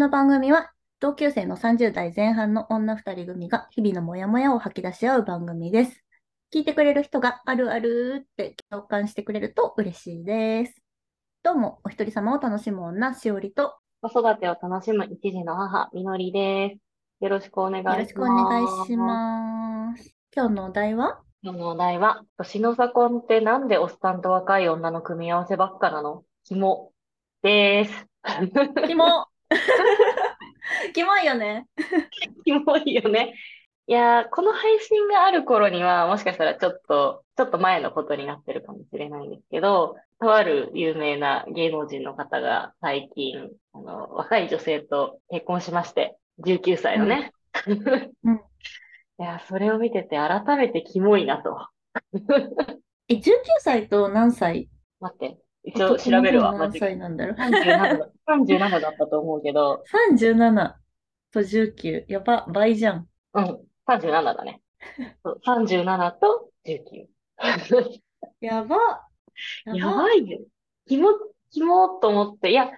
の番組は同級生の30代前半の女2人組が日々のモヤモヤを吐き出し合う番組です。聞いてくれる人があるあるって共感してくれると嬉しいです。どうも、お一人様を楽しむ女、しおりと、子育てを楽しむ一児の母、みのりです。よろしくお願いします。よろしくお願いします。今日のお題は？今日のお題は、年の差婚ってなんでおっさんと若い女の組み合わせばっかなの？キモです。キモ キモいよね。キモいよね。いやー、この配信がある頃には、もしかしたらちょっと、ちょっと前のことになってるかもしれないんですけど、とある有名な芸能人の方が最近、あの、若い女性と結婚しまして、19歳のね。うんいや、それを見てて改めてキモいなと。え、19歳と何歳待って、一応調べるわ、何。歳なんだろう。37だ、37だったと思うけど、37と19。やば、倍じゃん。うん、37だね。そう37と19。やば。ややば。ばいよ。キモ、キモと思って、いや、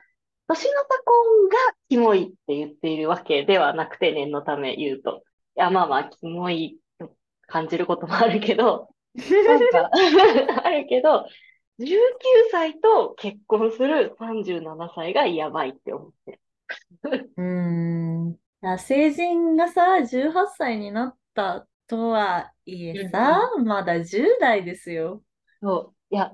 年の差婚がキモいって言っているわけではなくて、念のため言うと。いや、まあまあ、キモいと感じることもあるけど、なんか、あるけど、19歳と結婚する37歳がやばいって思ってる。うーん。成人がさ、18歳になったとはいえさ、まだ10代ですよ。そう。いや、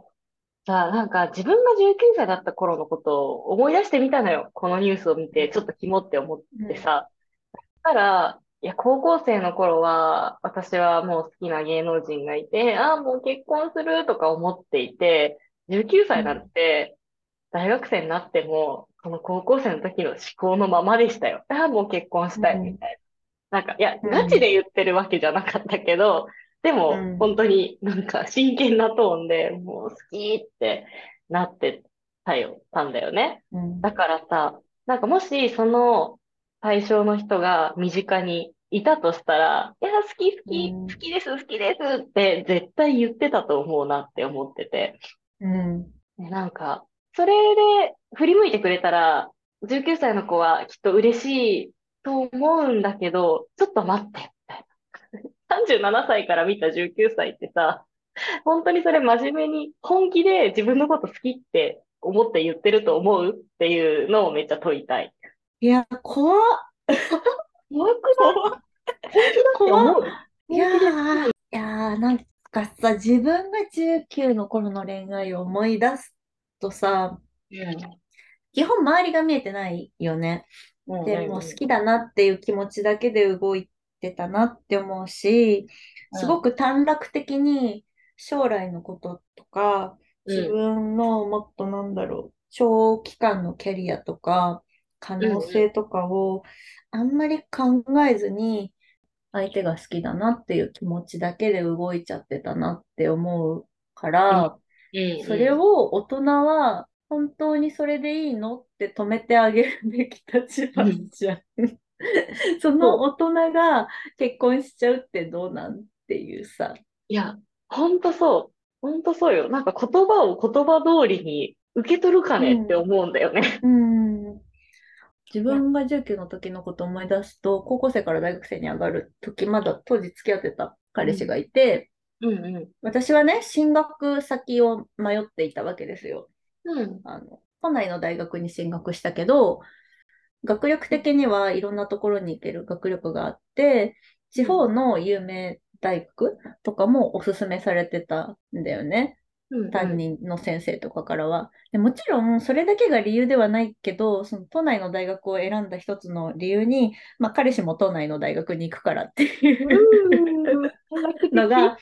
さあ、なんか自分が19歳だった頃のことを思い出してみたのよ。このニュースを見て、ちょっとキモって思ってさ。だから、いや、高校生の頃は、私はもう好きな芸能人がいて、ああ、もう結婚するとか思っていて、19歳なんて、大学生になっても、この高校生の時の思考のままでしたよ。ああ、もう結婚したいみたいな。なんか、いや、うんガチで言ってるわけじゃなかったけど、でもうん、本当になんか真剣なトーンで、もう好きってなってたよ、たんだよね。うん。だからさ、なんかもしその対象の人が身近にいたとしたら、いや、好き好き、うん好きです、好きですって絶対言ってたと思うなって思ってて。うん。ねなんか、それで振り向いてくれたら、19歳の子はきっと嬉しいと思うんだけど、ちょっと待って、みたいな。37歳から見た19歳ってさ、本当にそれ真面目に本気で自分のこと好きって思って言ってると思うっていうのをめっちゃ問いたい。いや、怖っ。怖くない？怖っ。いやー、いやー、なんかさ、自分が19の頃の恋愛を思い出すとさ、基本周りが見えてないよね。うん。でも好きだなっていう気持ちだけで動いてたなって思うし、すごく短絡的に将来のこととか、自分のもっとなんだろう、長期間のキャリアとか、可能性とかをあんまり考えずに、相手が好きだなっていう気持ちだけで動いちゃってたなって思うから、うん、それを大人は本当にそれでいいのって止めてあげるべき立場じゃん。その大人が結婚しちゃうってどうなんっていうさ。いや、ほんとそう。ほんとそうよ。なんか言葉を言葉通りに受け取るかねって思うんだよね。うん。自分が19の時のことを思い出すと、高校生から大学生に上がる時、まだ当時付き合ってた彼氏がいて、うんう私はね、進学先を迷っていたわけですよ。ん。うん。あの、都内の大学に進学したけど、学力的にはいろんなところに行ける学力があって、地方の有名大学とかもおすすめされてたんだよね。うん担任の先生とかからは。でもちろん、それだけが理由ではないけど、その都内の大学を選んだ一つの理由に、まあ彼氏も都内の大学に行くからっていうのが、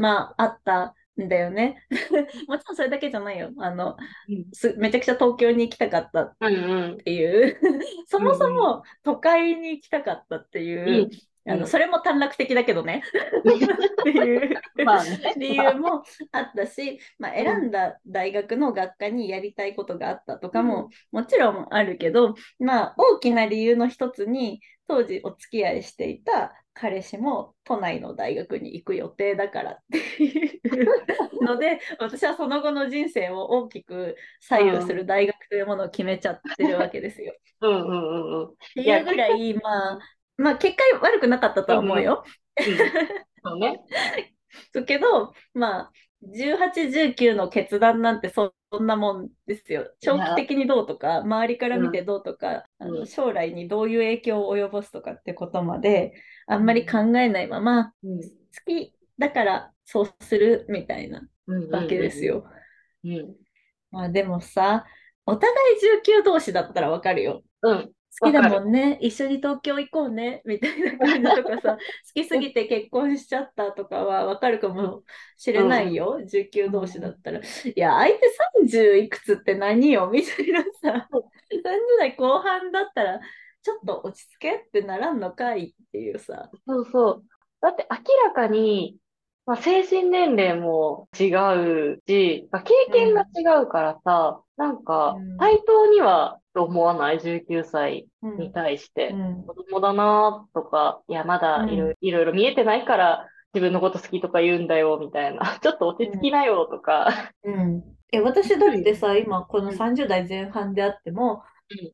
まああったんだよね。もちろんそれだけじゃないよ。あの、すめちゃくちゃ東京に行きたかったっ。ていう、そもそも都会に行きたかったっていう、あの、それも短絡的だけどね。っていうまあね。理由もあったし、まあ、選んだ大学の学科にやりたいことがあったとかももちろんあるけど、まあ、大きな理由の一つに当時お付き合いしていた彼氏も都内の大学に行く予定だからっていう ので私はその後の人生を大きく左右する大学というものを決めちゃってるわけですよ。うんうんうんうん。っていうぐらいまあまあ結果悪くなかったとは思うよ。そうね。だけどまあ18、19の決断なんてそんなもんですよ。長期的にどうとか、周りから見てどうとか、うん、あの将来にどういう影響を及ぼすとかってことまで、あんまり考えないまま、うん、好きだからそうするみたいなわけですよ。でもさ、お互い19同士だったらわかるよ。うん。好きだもんね、一緒に東京行こうね、みたいな感じとかさ、好きすぎて結婚しちゃったとかはわかるかもしれないよ、うん、19同士だったら。いや、相手30いくつって何よ？みたいなさ、30代後半だったら、ちょっと落ち着けってならんのかい？っていうさ。そうそう。だって明らかに、まあ、精神年齢も違うし、まあ、経験が違うからさ、うん、なんか、対等にはと思わない ?19 歳に対して。うん、子供だなとか、いや、まだいろ,、いろ見えてないから、自分のこと好きとか言うんだよ、みたいな。ちょっと落ち着きなよ、とか。うん。え、私だってさ、今、この30代前半であっても、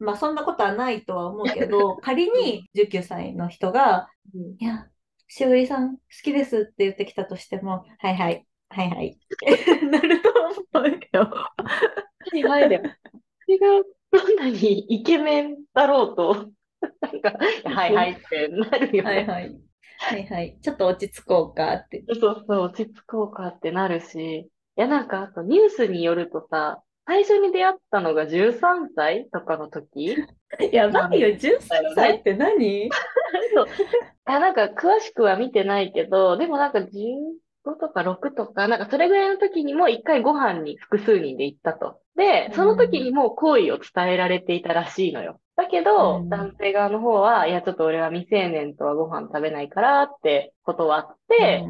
うん、まあ、そんなことはないとは思うけど、仮に19歳の人が、うん、いや、しおりさん好きですって言ってきたとしても、はいはい、はいはい、なると思うよ。はいはいで。違うどんなにイケメンだろうと、なんか、はいはいってなるよね。はいはい。はいはい。ちょっと落ち着こうかって。そうそう、落ち着こうかってなるし、いやなんか、あとニュースによるとさ、最初に出会ったのが13歳とかの時？やばいよ、13歳って何？そう。あなんか詳しくは見てないけど、でもなんか15とか6とか、なんかそれぐらいの時にも一回ご飯に複数人で行ったと。で、その時にもう好意を伝えられていたらしいのよ。だけど、うん、男性側の方は、いや、ちょっと俺は未成年とはご飯食べないからって断って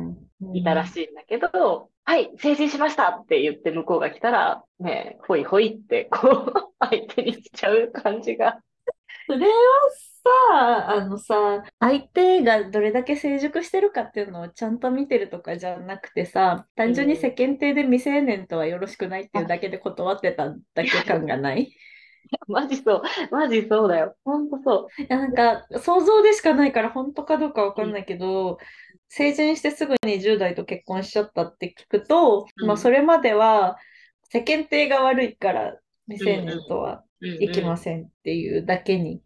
いたらしいんだけど、うんうん、はい、成人しましたって言って向こうが来たら、ね、ほいほいって、こう、相手にしちゃう感じが。それはさ、あのさ、相手がどれだけ成熟してるかっていうのをちゃんと見てるとかじゃなくてさ、単純に世間体で未成年とはよろしくないっていうだけで断ってただけ感がない？マジそう。マジそうだよ。ほんとそう。いや、なんか、想像でしかないから本当かどうかわかんないけど、成人してすぐに10代と結婚しちゃったって聞くと、うん、まあ、それまでは世間体が悪いから未成年とはいきませんっていうだけに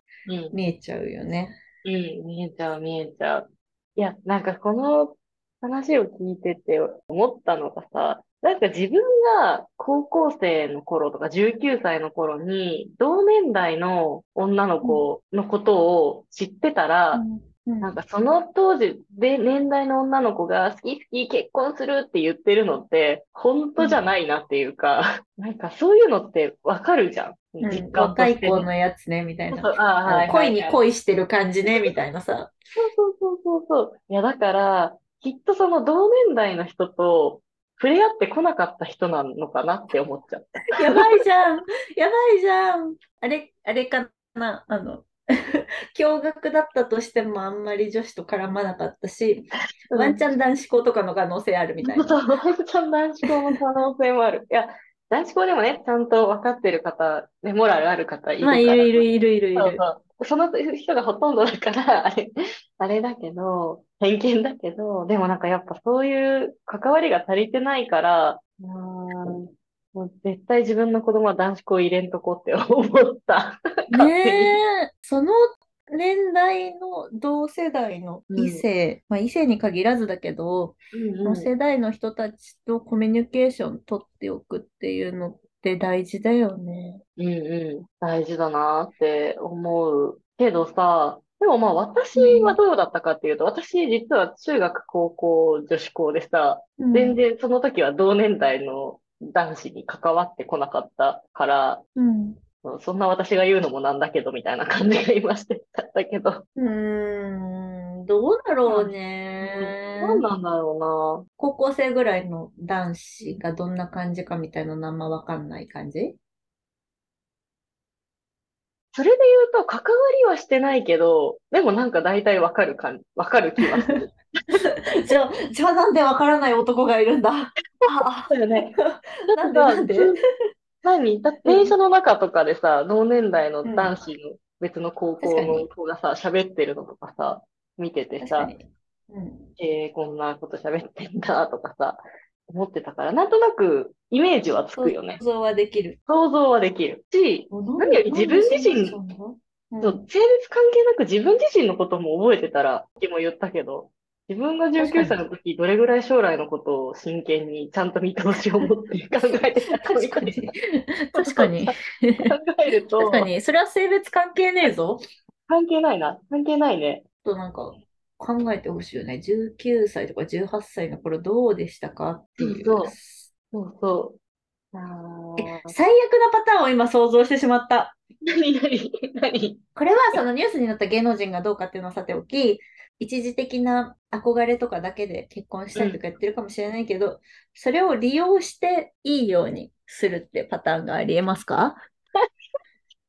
見えちゃうよね。うん、見えちゃう、見えちゃう。いや、なんかこの話を聞いてて思ったのがさ、なんか自分が高校生の頃とか19歳の頃に同年代の女の子のことを知ってたら、うんなんかその当時で年代の女の子が好き好き結婚するって言ってるのって本当じゃないなっていうか、うん、なんかそういうのってわかるじゃん。うん、若い子のやつね、みたいな。はい、恋に恋してる感じね、みたいなさ。そうそうそうそうそう。いや、だから、きっとその同年代の人と触れ合ってこなかった人なのかなって思っちゃった。やばいじゃんやばいじゃんあれ、あれかなあの、驚愕だったとしてもあんまり女子と絡まなかったし、うん、ワンチャン男子校とかの可能性あるみたいな。ワンチャン男子校の可能性もある。いや、男子校でもね、ちゃんと分かってる方、ね、モラルある方いるから。まあ、いるいるいるいるいる。そうそうその人がほとんどだから、あれ、あれだけど、偏見だけど、でもなんかやっぱそういう関わりが足りてないから、うんもう絶対自分の子供は男子校入れんとこって思った。ねえ、その年代の同世代の異性、うん、まあ異性に限らずだけど、うんうん、の世代の人たちとコミュニケーション取っておくっていうのって大事だよね。うんうん、大事だなって思うけどさ、でもまあ私はどうだったかっていうと、うん、私実は中学、高校、女子校でさ、うん、全然その時は同年代の男子に関わってこなかったから、うん、そんな私が言うのもなんだけどみたいな感じが今してたんだけど。うーん、どうだろうね。何なんだろうな。高校生ぐらいの男子がどんな感じかみたいなのあんまわかんない感じ？それで言うと、関わりはしてないけど、でもなんか大体わかる感じ、わかる気はする。じゃあ、じゃあなんでわからない男がいるんだ？あだよね。なんでなんで？何？だって電車の中とかでさ、同年代の男子の別の高校の子がさ、喋ってるのとかさ、見ててさ、うん、えー、こんなこと喋ってんだとかさ、思ってたから、なんとなくイメージはつくよね。想像はできる。想像はできる。し、何より自分自身、性別関係なく自分自身のことも覚えてたら、さっきも言ったけど、自分が19歳の時、どれぐらい将来のことを真剣にちゃんと見通しを持って考えてたか確かに。確かに。考えると。確かに。それは性別関係ねえぞ。関係ないな。関係ないね。となんか考えてほしいよね。19歳とか18歳の頃どうでしたかっていう。そうそうそう最悪なパターンを今想像してしまった。何何何？これはそのニュースになった芸能人がどうかっていうのをさておき、一時的な憧れとかだけで結婚したりとかやってるかもしれないけど、うん、それを利用していいようにするってパターンがありえますか？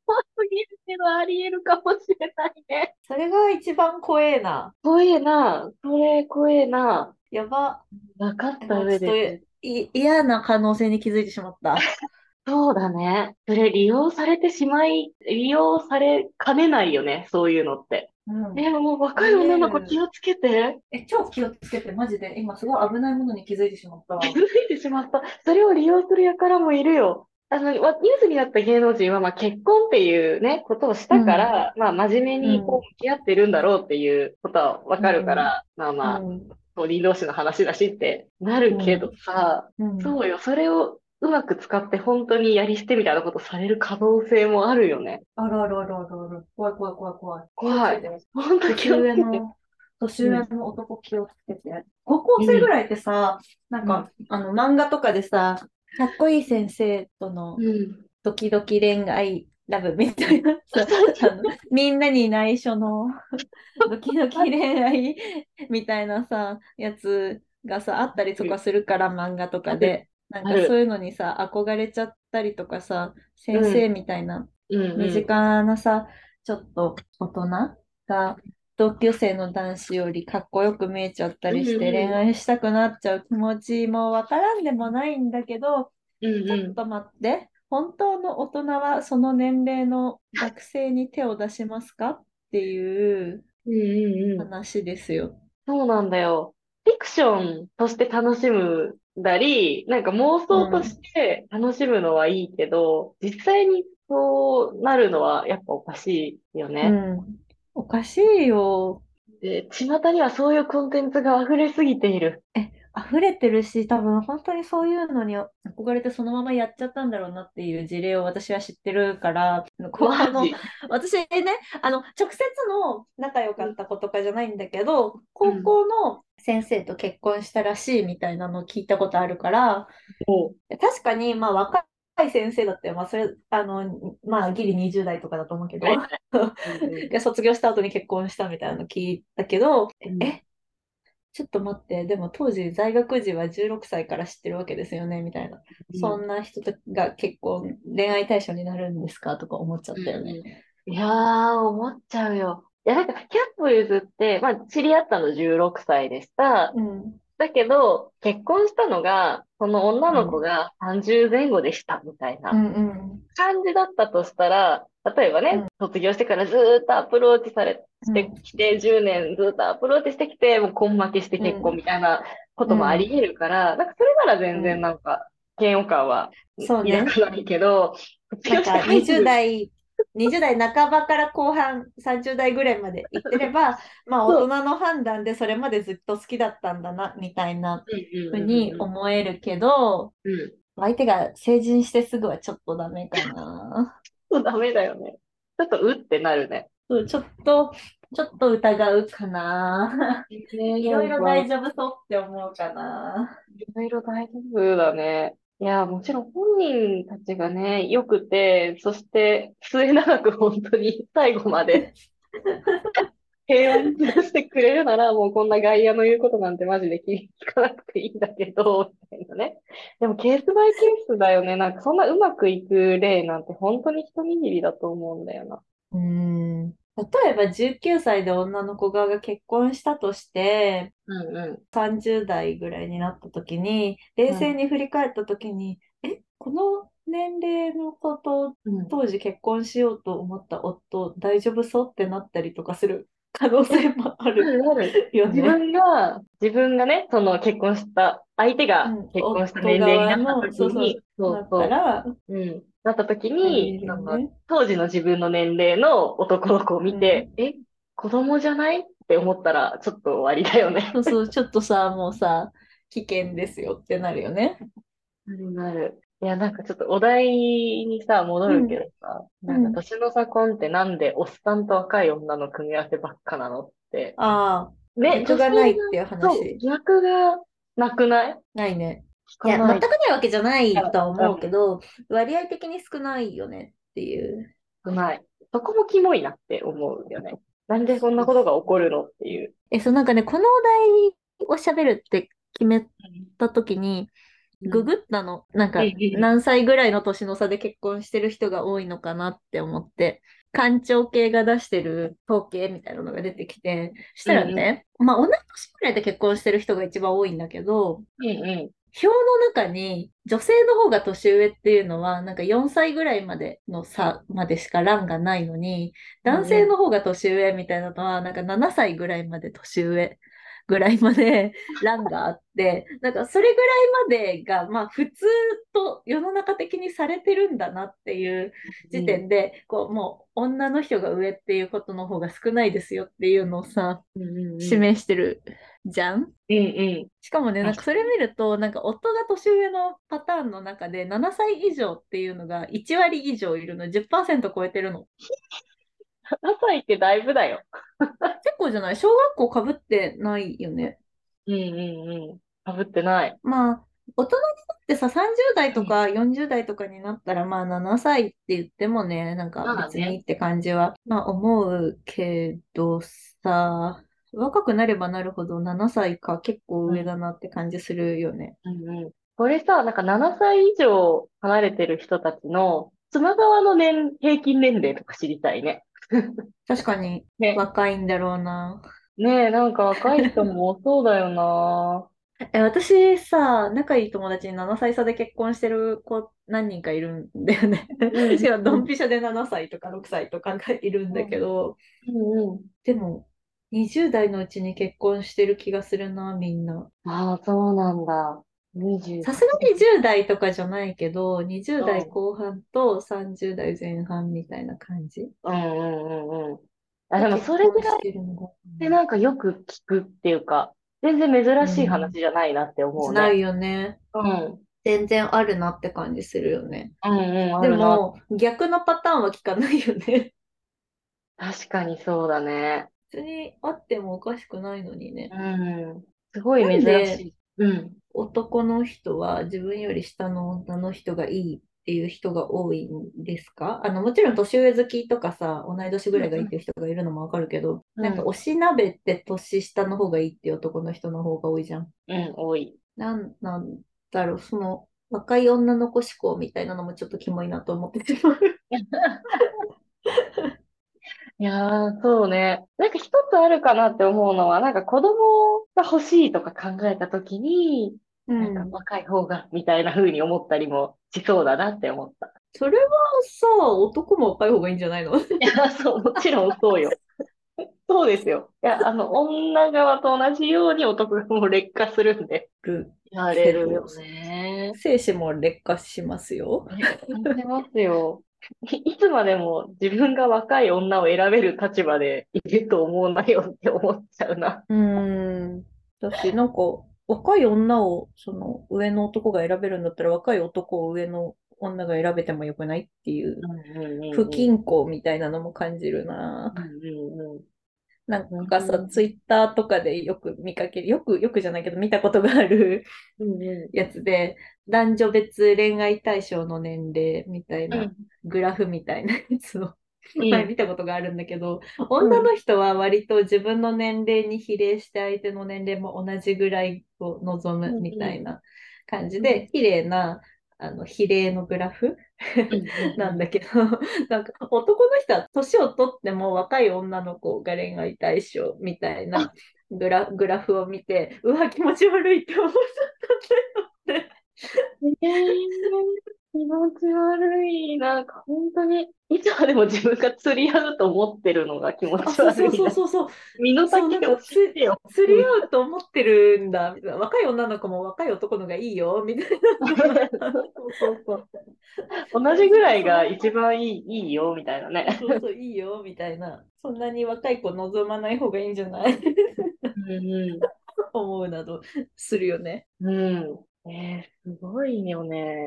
怖すぎるけどありえるかもしれないね。それが一番怖えな。怖えな。それ怖えな。やば。分かった上で。嫌な可能性に気づいてしまった。そうだね。それ利用されてしまい、利用されかねないよね、そういうのって。うん、え、もう若い女の子気をつけて。え、超気をつけて、マジで。今すごい危ないものに気づいてしまった。気づいてしまった。それを利用する輩もいるよ。あの、ニュースになった芸能人は、まあ、結婚っていうね、ことをしたから、うん、まあ、真面目にこう、向き合ってるんだろうっていうことはわかるから、うん、まあまあ、当人同士の話だしってなるけどさ、そうよ、それをうまく使って本当にやり捨てみたいなことされる可能性もあるよね。あるあるあるあるある。怖い怖い怖い怖い。怖い。本当気をつけて。年上の男気をつけて。高校生ぐらいってさ、なんか、あの、漫画とかでさ、かっこいい先生とのドキドキ恋愛ラブみたいなさ、みんなに内緒の ドキドキ恋愛みたいなさ、やつがさ、あったりとかするから、漫画とかで。なんかそういうのにさ、憧れちゃったりとかさ、先生みたいな、身近なさ、ちょっと大人が同級生の男子よりかっこよく見えちゃったりして恋愛したくなっちゃう気持ちもわからんでもないんだけど、ちょっと待って、本当の大人はその年齢の学生に手を出しますかっていう話ですよ。そうなんだよ。フィクションとして楽しむだり、なんか妄想として楽しむのはいいけど、うん、実際にそうなるのはやっぱおかしいよね。うん、おかしいよ。で、巷にはそういうコンテンツが溢れすぎている。え、溢れてるし、多分本当にそういうのに憧れてそのままやっちゃったんだろうなっていう事例を私は知ってるから、こあの私ね、あの、直接の仲良かった子とかじゃないんだけど、高校の先生と結婚したらしいみたいなのを聞いたことあるから、う。ん、確かに、まあ若い先生だったよ。まあ、それ、あの、まあ、ギリ20代とかだと思うけど、卒業した後に結婚したみたいなの聞いたけど、うん、え、ちょっと待って、でも当時在学時は16歳から知ってるわけですよね、みたいな。うん、そんな人が結婚、恋愛対象になるんですかとか思っちゃったよね。うん、いやー、思っちゃうよ。いや、なんか、キャップ譲って、まあ、知り合ったの16歳でした。うん、だけど、結婚したのが、その女の子が30前後でした、みたいな感じだったとしたら、例えばね、うん、卒業してからずっとアプローチされてきて、うん、10年ずっとアプローチしてきて、もう根負けして結婚みたいなこともあり得るから、うん、なんかそれなら全然なんか、嫌悪感は抱かないけど、なんか20代、20代半ばから後半30代ぐらいまで行ってれば、まあ大人の判断でそれまでずっと好きだったんだな、みたいなふうに思えるけど、相手が成人してすぐはちょっとダメかな。とダメだよね。ちょっとうってなるね。うん、ちょっと、ちょっと疑うかな。いろいろ大丈夫そうって思うかな。いろいろ大丈夫だね。いや、もちろん本人たちがね、良くて、そして末永く本当に最後まで 平穏にしてくれるなら、もうこんな外野の言うことなんてマジで聞かなくていいんだけど、みたいなね。でもケースバイケースだよね。なんかそんなうまくいく例なんて本当に一握りだと思うんだよな。うん。例えば19歳で女の子側が結婚したとして、うんう30代ぐらいになった時に、冷静に振り返った時に、え、この年齢の子とん。うん当時結婚しようと思った夫、大丈夫そうってなったりとかする可能性もあるよね。自分が、自分がね、その結婚した、相手がうん結婚した年齢になった時に、だそうそう、なった時あに、当時の自分の年齢の男の子を見て、え、子供じゃない？って思ったら、ちょっと終わりだよね。そうそう、ちょっとさ、もうさ、危険ですよってなるよね。なるなる。いや、なんかちょっとお題にさ、戻るけどさ、んなんか年の差婚ってなんでおっさんと若い女の組み合わせばっかなのって。ああ、ね、逆がないって女いう性がそう、話。逆がなくない？ないね。いや、全くないわけじゃないとは思うけど、割合的に少ないよねっていう。少ない。そこもキモいなって思うよね。なんでそんなことが起こるのっていう。え、そう、なんかね、このお題を喋るって決めたときに、ググったの。なんかうんうん、何歳ぐらいの年の差で結婚してる人が多いのかなって思って、官庁系が出してる統計みたいなのが出てきて、したらね、まあ同じ年ぐらいで結婚してる人が一番多いんだけど、うんうん。表の中に女性の方が年上っていうのはなんか4歳ぐらいまでの差までしか欄がないのに男性の方が年上みたいなのはなんか7歳ぐらいまで年上ぐらいまで欄があって なんかそれぐらいまでがまあ普通と世の中的にされてるんだなっていう時点でこうもう女の人が上っていうことの方が少ないですよっていうのをさうんうんうん。示してるじゃんうんうん。しかもね、なんか確それ見ると、なんか夫が年上のパターンの中で7歳以上っていうのが1割以上いるの、10%超えてるの。7歳ってだいぶだよ。結構じゃない？小学校かぶってないよね。うんうんうん。かぶってない。まあ、大人になってさ、30代とか40代とかになったら、まあ7歳って言ってもね、なんか別にって感じは、まあ思うけどさ、若くなればなるほど7歳か結構上だなって感じするよね。うんうん。これさ、なんか7歳以上離れてる人たちの妻側の年、平均年齢とか知りたいね。確かにね。若いんだろうな。ねえ、なんか若い人も多そうだよな。え、私さ、仲いい友達に7歳差で結婚してる子何人かいるんだよね。うん しかもドンピシャで7歳とか6歳とかがいるんだけど、うんうん。でも20代のうちに結婚してる気がするな、みんな。ああ、そうなんだ。20さすがに10代とかじゃないけど、20代うん後半と30代前半みたいな感じ。うんうんうんうん。あ、でもそれぐらいでなんかよく聞くっていうか、全然珍しい話じゃないなって思うね。ないよね。うん。全然あるなって感じするよね。うんうん、あで。も、逆のパターンは聞かないよね。確かにそうだね。普通にあってもおかしくないのにね。うん。すごい珍しい。うん。男の人は自分より下の女の人がいいっていう人が多いんですか？あの、もちろん年上好きとかさ、同い年ぐらいがいいっていう人がいるのもわかるけど、うんなんか推し鍋って年下の方がいいっていう男の人の方が多いじゃん。うん、多い。なんなんだろう、その若い女の子思考みたいなのもちょっとキモいなと思ってしまう。いやー、そうね。なんか一つあるかなって思うのは、なんか子供が欲しいとか考えたときに、うなんかん。若い方が、みたいな風に思ったりもしそうだなって思った。それはさ、男も若い方がいいんじゃないの？いや、そう、もちろんそうよ。そうですよ。いや、あの、女側と同じように男も劣化するんで。やれるよね。精子も劣化しますよ。感じますよ。い いつまでも自分が若い女を選べる立場でいると思うなよって思っちゃうな。うーん。だし、なんか、若い女を、その、上の男が選べるんだったら、若い男を上の女が選べてもよくないっていう、不均衡みたいなのも感じるな。うんうんうんなんかさ、うんツイッターとかでよく見かける、よく、よくじゃないけど、見たことがあるやつで、男女別恋愛対象の年齢みたいん。な、グラフみたいなやつを、うん。前見たことがあるんだけど、女の人は割と自分の年齢に比例して相手の年齢も同じぐらいを望むみたいな感じで、綺麗なあの、比例のグラフ なんだけど、なんか男の人は年を取っても若い女の子が恋愛対象みたいなグラグラフを見て、うわ、気持ち悪いって思っちゃったんだよって。えー、気持ち悪い。なんか本当に、いつまでも自分が釣り合うと思ってるのが気持ち悪い。そうそうそうそう。身の丈を知ってよ。釣り合うと思ってるんだ、みたいな。若い女の子も若い男のがいいよ、みたいな。そうそうそう。同じぐらいが一番いいいいよ、みたいなね。そうそう、いいよ、みたいな。そんなに若い子望まない方がいいんじゃない？うんうん、思うなどするよね。うん。えー、すごいよね。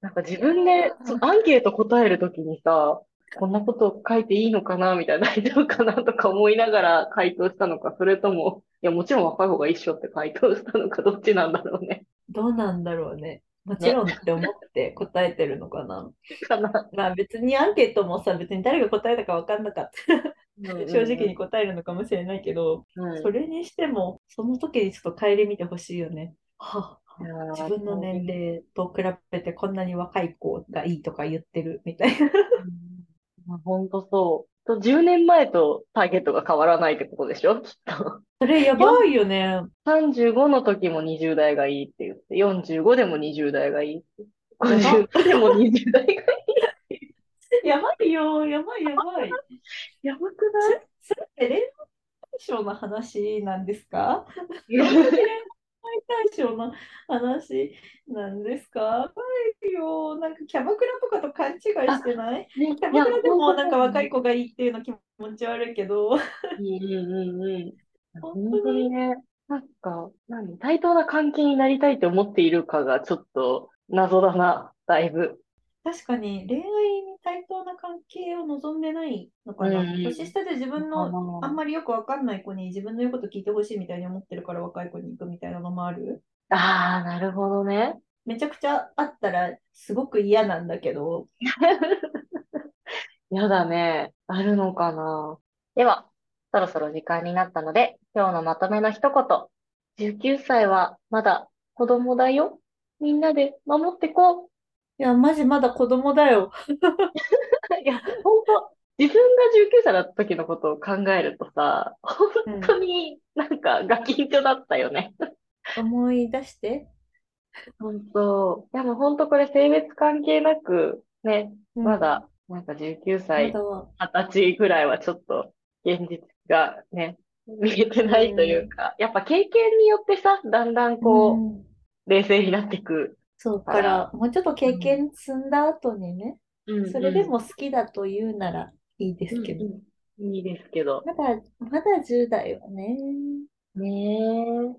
なんか自分でそのアンケート答えるときにさ、こんなこと書いていいのかなみたいな、大丈夫かなとか思いながら回答したのか、それとも、いや、もちろん若い方が一緒って回答したのか、どっちなんだろうね。どうなんだろうね。もちろんって思って答えてるのかな。かな。まあ別にアンケートもさ、別に誰が答えたか分かんなかった。正直に答えるのかもしれないけど、うん、それにしても、その時にちょっと顧みてほしいよね。は自分の年齢と比べてこんなに若い子がいいとか言ってるみたいな。うんまあ、ほんとそう。と10年前とターゲットが変わらないってことでしょ？きっと。それやばいよね。35の時も20代がいいって言って、45でも20代がいいって。やば50でも20代がいい。やばいよ、やばいやばい。やばくない？それって恋愛対象の話なんですか？恋 愛対象の話なんですか？やばいよ。なんかキャバクラとかと勘違いしてない？ねキャバクラでもなんか若い子。子がいいっていうの気持ち悪いけど。本本当にね、なんか、何、対等な関係になりたいと思っているかがちょっと謎だな、だいぶ。確かに恋愛に対等な関係を望んでないのかな。うんうん年下で自分のあんままりよくわかんない子に自分の言うこと聞いてほしいみたいに思ってるから若い子に行くみたいなのもある？ああー、なるほどね。めちゃくちゃあったらすごく嫌なんだけど。やだね。あるのかな。では、そろそろ時間になったので、今日のまとめの一言。19歳はまだ子供だよ。みんなで守ってこう。いや、マジまだ子供だよ。いや、本当自分が19歳だった時のことを考えるとさ、うん本当になんかガキンチョだったよね。思い出して。本当。でも本当これ性別関係なく、ね、うんまだ、なんか19ま歳、だは。20歳ぐらいはちょっと現実がね、見えてないというか、やっぱ経験によってさ、だんだんこう、うん冷静になっていく。そうかからら、もうちょっと経験積んだ後にね、うんそれでも好きだと言うならいいですけど。うんうんいいですけど。まだ、まだ10代よね。ねえ。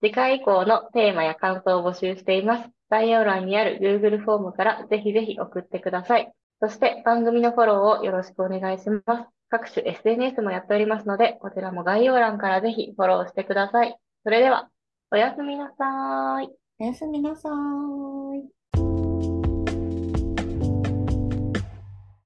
次回以降のテーマや感想を募集しています。概要欄にある Google フォームからぜひぜひ送ってください。そして番組のフォローをよろしくお願いします。各種 SNS もやっておりますので、こちらも概要欄からぜひフォローしてください。それでは、おやすみなさーい。おやすみなさーい。